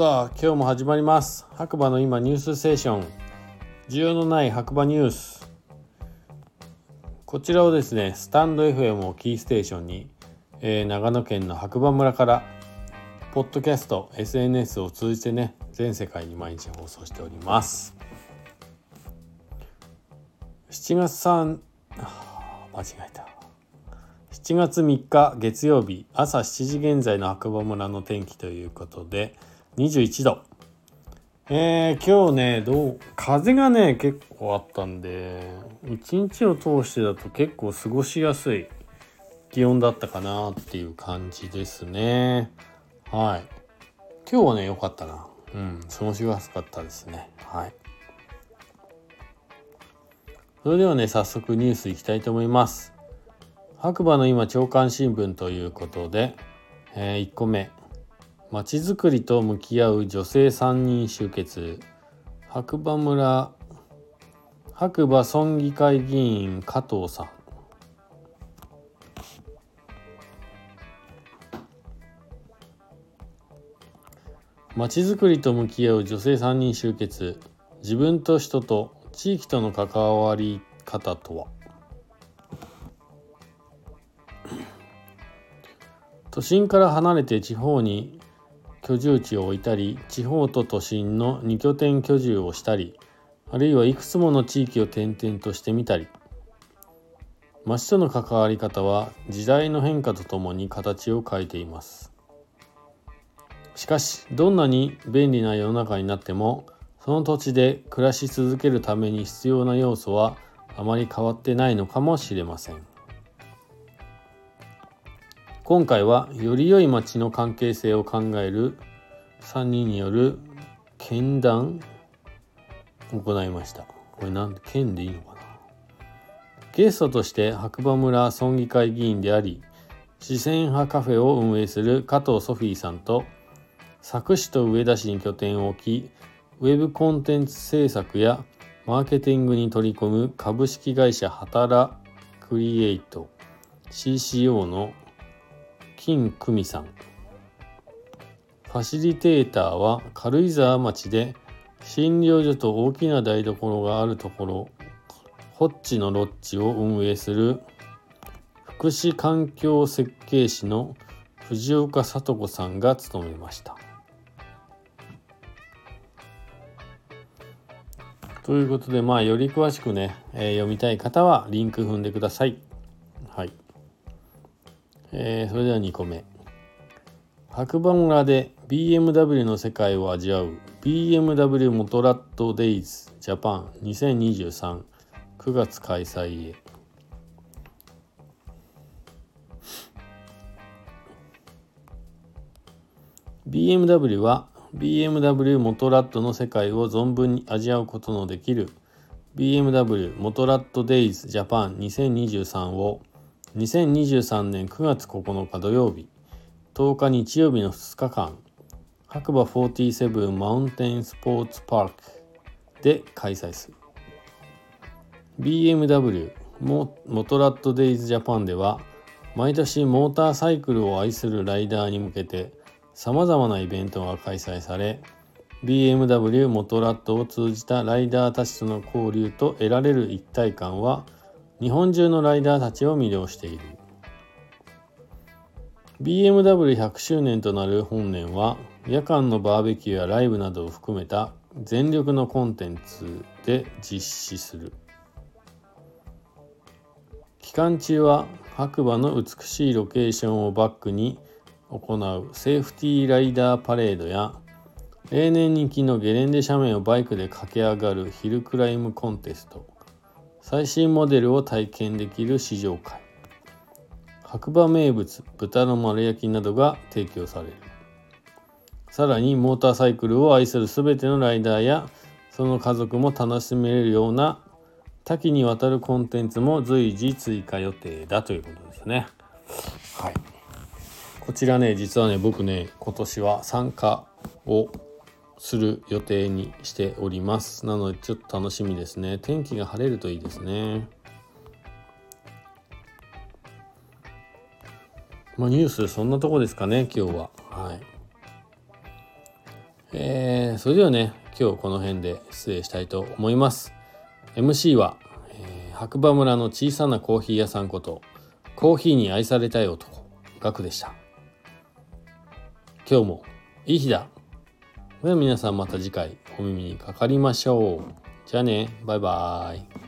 さあ今日も始まります。白馬の今ニュースステーション。需要のない白馬ニュース。こちらをですねスタンド FM をキーステーションに、えー、長野県の白馬村からポッドキャスト SNS を通じてね全世界に毎日放送しております。7月3間違えた。7月3日月曜日朝7時現在の白馬村の天気ということで21度。えー、今日ねどう風がね結構あったんで一日を通してだと結構過ごしやすい気温だったかなっていう感じですね。はい。今日はね良かったな。うん過ごしやすかったですね。はい。それではね早速ニュースいきたいと思います。白馬の今朝刊新聞ということで、えー、1個目。まちづくりと向き合う女性3人集結。白馬村白馬村議会議員加藤さん。まちづくりと向き合う女性3人集結。自分と人と地域との関わり方とは？都心から離れて地方に居住地を置いたり地方と都心の2拠点居住をしたりあるいはいくつもの地域を転々としてみたり町との関わり方は時代の変化とともに形を変えています。しかしどんなに便利な世の中になってもその土地で暮らし続けるために必要な要素はあまり変わってないのかもしれません。今回はより良い町の関係性を考える3人による剣談を行いました。これなん剣でいいのかな？ゲストとして白馬村村議会議員であり四川派カフェを運営する加藤ソフィーさんと佐久市と上田市に拠点を置きウェブコンテンツ制作やマーケティングに取り込む株式会社働クリエイト CCO の金久美さんファシリテーターは軽井沢町で診療所と大きな台所があるところホッチのロッジを運営する福祉環境設計士の藤岡聡子さんが務めました。ということでまあより詳しくね、えー、読みたい方はリンク踏んでください。はい。えー、それでは2個目。白馬村で BMW の世界を味わう BMW モトラットデイズジャパン20239月開催へ「BMW は BMW モトラットの世界を存分に味わうことのできる BMW モトラットデイズジャパン2023を2023年9月9日土曜日10日日曜日の2日間白馬47マウンテンスポーツパークで開催す。る BMW モトラットデイズジャパンでは毎年モーターサイクルを愛するライダーに向けてさまざまなイベントが開催され BMW モトラットを通じたライダーたちとの交流と得られる一体感は日本中のライダーたちを魅了している。BMW100 周年となる本年は夜間のバーベキューやライブなどを含めた全力のコンテンツで実施する。期間中は白馬の美しいロケーションをバックに行うセーフティーライダーパレードや例年人気のゲレンデ斜面をバイクで駆け上がるヒルクライムコンテスト。最新モデルを体験できる試乗会白馬名物豚の丸焼きなどが提供されるさらにモーターサイクルを愛する全てのライダーやその家族も楽しめるような多岐にわたるコンテンツも随時追加予定だということですね。はい。こちらね、実はね、僕ね、今年は参加をする予定にしております。なのでちょっと楽しみですね。天気が晴れるといいですね。まあニュースそんなとこですかね今日は。はい。えー、それではね今日この辺で失礼したいと思います。MC は、えー、白馬村の小さなコーヒー屋さんことコーヒーに愛されたい男ガクでした。今日もいい日だ。では皆さんまた次回お耳にかかりましょう。じゃあね、バイバーイ。